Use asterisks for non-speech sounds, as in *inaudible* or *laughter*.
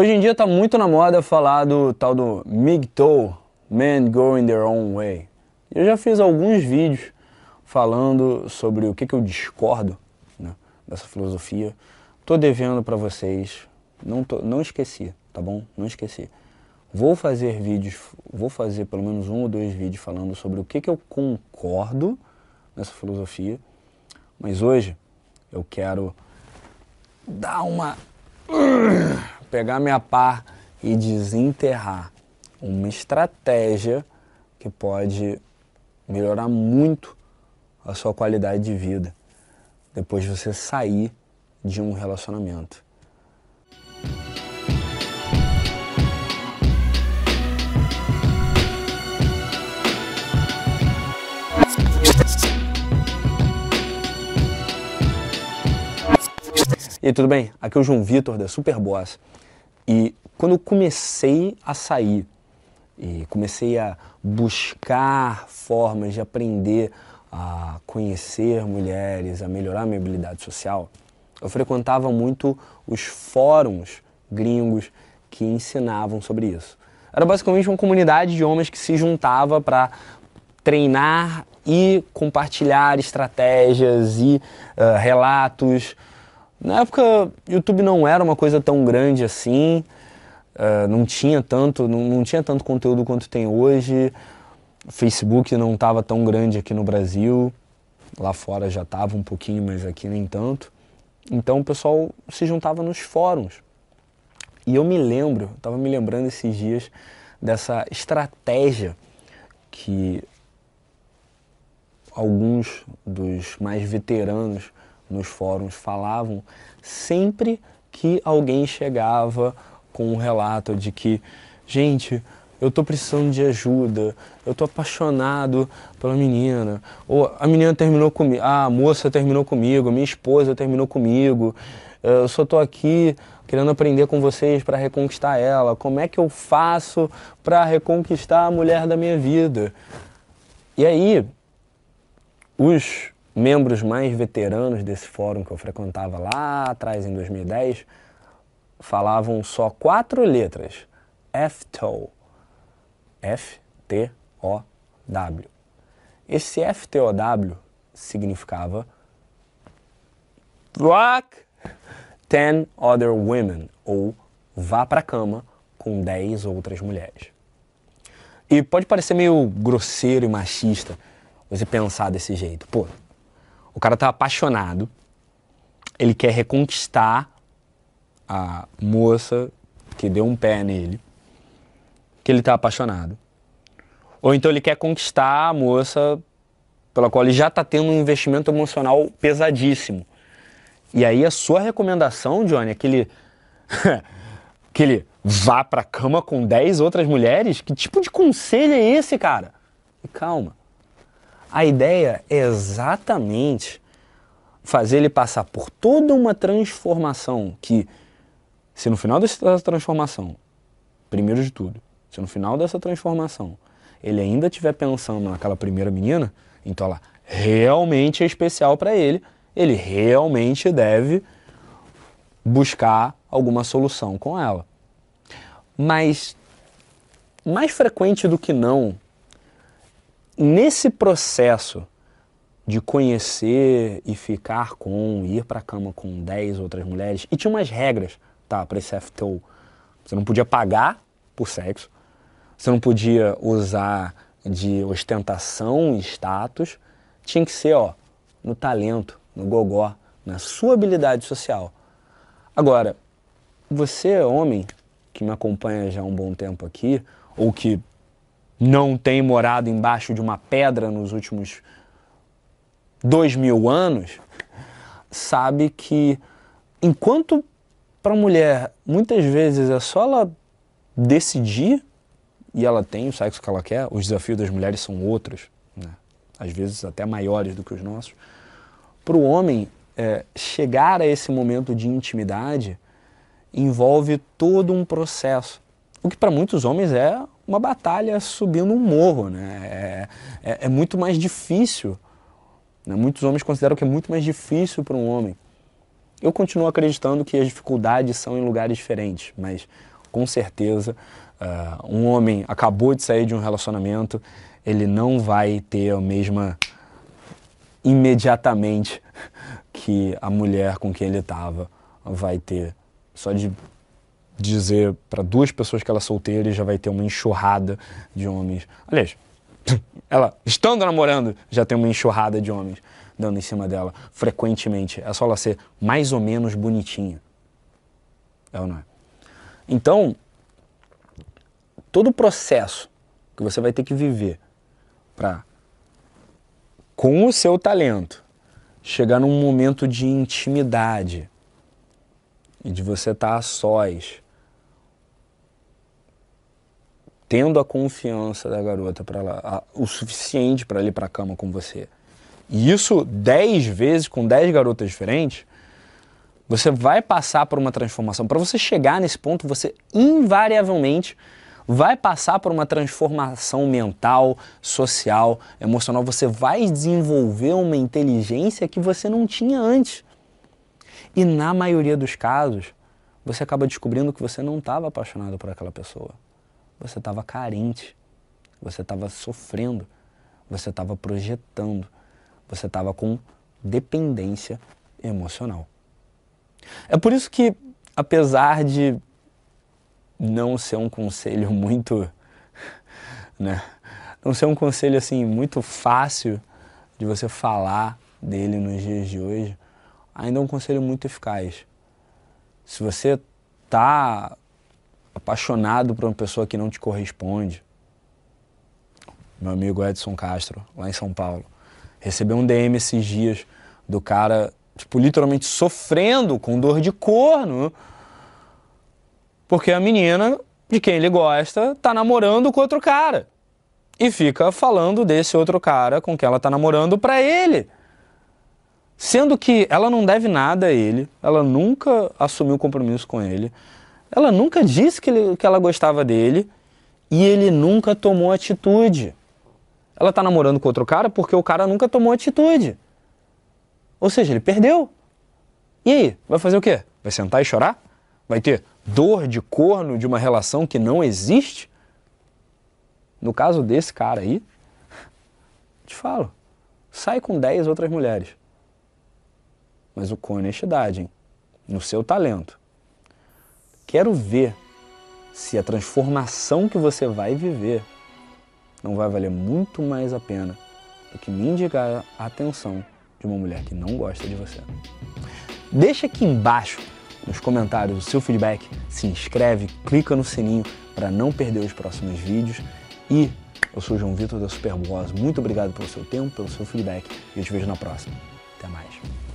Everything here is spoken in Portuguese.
Hoje em dia tá muito na moda falar do tal do MGTOW, Men Going Their Own Way. Eu já fiz alguns vídeos falando sobre o que, que eu discordo né, dessa filosofia. Tô devendo para vocês, não, tô, não esqueci, tá bom? Não esqueci. Vou fazer vídeos, vou fazer pelo menos um ou dois vídeos falando sobre o que, que eu concordo nessa filosofia, mas hoje eu quero dar uma pegar minha pá e desenterrar uma estratégia que pode melhorar muito a sua qualidade de vida depois de você sair de um relacionamento. E aí, tudo bem? Aqui é o João Vitor da Superboss. E quando eu comecei a sair e comecei a buscar formas de aprender a conhecer mulheres, a melhorar a minha habilidade social, eu frequentava muito os fóruns gringos que ensinavam sobre isso. Era basicamente uma comunidade de homens que se juntava para treinar e compartilhar estratégias e uh, relatos na época, YouTube não era uma coisa tão grande assim, uh, não tinha tanto, não, não, tinha tanto conteúdo quanto tem hoje. Facebook não estava tão grande aqui no Brasil, lá fora já estava um pouquinho, mas aqui nem tanto. Então o pessoal se juntava nos fóruns. E eu me lembro, estava me lembrando esses dias dessa estratégia que alguns dos mais veteranos nos fóruns falavam sempre que alguém chegava com um relato de que, gente, eu estou precisando de ajuda, eu estou apaixonado pela menina, ou a menina terminou comigo, a moça terminou comigo, minha esposa terminou comigo, eu só estou aqui querendo aprender com vocês para reconquistar ela. Como é que eu faço para reconquistar a mulher da minha vida? E aí, os membros mais veteranos desse fórum que eu frequentava lá atrás, em 2010, falavam só quatro letras: FTOW. F-T-O-W. Esse F-T-O-W significava Rock 10 Other Women, ou vá pra cama com 10 outras mulheres. E pode parecer meio grosseiro e machista você pensar desse jeito. Pô, o cara tá apaixonado, ele quer reconquistar a moça que deu um pé nele, que ele tá apaixonado. Ou então ele quer conquistar a moça pela qual ele já está tendo um investimento emocional pesadíssimo. E aí a sua recomendação, Johnny, é que ele, *laughs* que ele vá pra cama com 10 outras mulheres? Que tipo de conselho é esse, cara? E calma. A ideia é exatamente fazer ele passar por toda uma transformação que, se no final dessa transformação, primeiro de tudo, se no final dessa transformação ele ainda estiver pensando naquela primeira menina, então ela realmente é especial para ele, ele realmente deve buscar alguma solução com ela. Mas mais frequente do que não, nesse processo de conhecer e ficar com, ir para a cama com 10 outras mulheres, e tinha umas regras, tá, para esse FTO. Você não podia pagar por sexo, você não podia usar de ostentação e status, tinha que ser, ó, no talento, no gogó, na sua habilidade social. Agora, você, homem, que me acompanha já há um bom tempo aqui, ou que não tem morado embaixo de uma pedra nos últimos dois mil anos, sabe que enquanto para a mulher muitas vezes é só ela decidir e ela tem o sexo que ela quer, os desafios das mulheres são outros, né? às vezes até maiores do que os nossos. Para o homem, é, chegar a esse momento de intimidade envolve todo um processo, o que para muitos homens é uma batalha subindo um morro, né? É, é, é muito mais difícil. Né? Muitos homens consideram que é muito mais difícil para um homem Eu continuo acreditando que as dificuldades são em lugares diferentes, mas com certeza uh, um homem acabou de sair de um relacionamento, ele não vai ter a mesma imediatamente que a mulher com quem ele estava vai ter. Só de dizer para duas pessoas que ela é solteira e já vai ter uma enxurrada de homens. Aliás, *laughs* ela estando namorando já tem uma enxurrada de homens dando em cima dela frequentemente. É só ela ser mais ou menos bonitinha. É ou não é? Então, todo o processo que você vai ter que viver para, com o seu talento, chegar num momento de intimidade e de você estar tá a sós, tendo a confiança da garota para ela, o suficiente para ir para a cama com você. E isso dez vezes com dez garotas diferentes, você vai passar por uma transformação. Para você chegar nesse ponto, você invariavelmente vai passar por uma transformação mental, social, emocional. Você vai desenvolver uma inteligência que você não tinha antes. E na maioria dos casos, você acaba descobrindo que você não estava apaixonado por aquela pessoa. Você estava carente. Você estava sofrendo. Você estava projetando. Você estava com dependência emocional. É por isso que, apesar de não ser um conselho *laughs* muito, né, não ser um conselho assim muito fácil de você falar dele nos dias de hoje, ainda é um conselho muito eficaz. Se você está apaixonado por uma pessoa que não te corresponde, meu amigo Edson Castro, lá em São Paulo, recebeu um DM esses dias do cara, tipo, literalmente sofrendo com dor de corno porque a menina de quem ele gosta tá namorando com outro cara. E fica falando desse outro cara com quem ela tá namorando pra ele. Sendo que ela não deve nada a ele, ela nunca assumiu compromisso com ele, ela nunca disse que, ele, que ela gostava dele e ele nunca tomou atitude. Ela tá namorando com outro cara porque o cara nunca tomou atitude. Ou seja, ele perdeu. E aí, vai fazer o quê? Vai sentar e chorar? Vai ter dor de corno de uma relação que não existe? No caso desse cara aí, te falo, sai com 10 outras mulheres. Mas o com honestidade, hein? no seu talento. Quero ver se a transformação que você vai viver não vai valer muito mais a pena do que me indicar a atenção de uma mulher que não gosta de você. Deixa aqui embaixo nos comentários o seu feedback, se inscreve, clica no sininho para não perder os próximos vídeos e eu sou o João Vitor da Superboss. Muito obrigado pelo seu tempo, pelo seu feedback e eu te vejo na próxima. Até mais.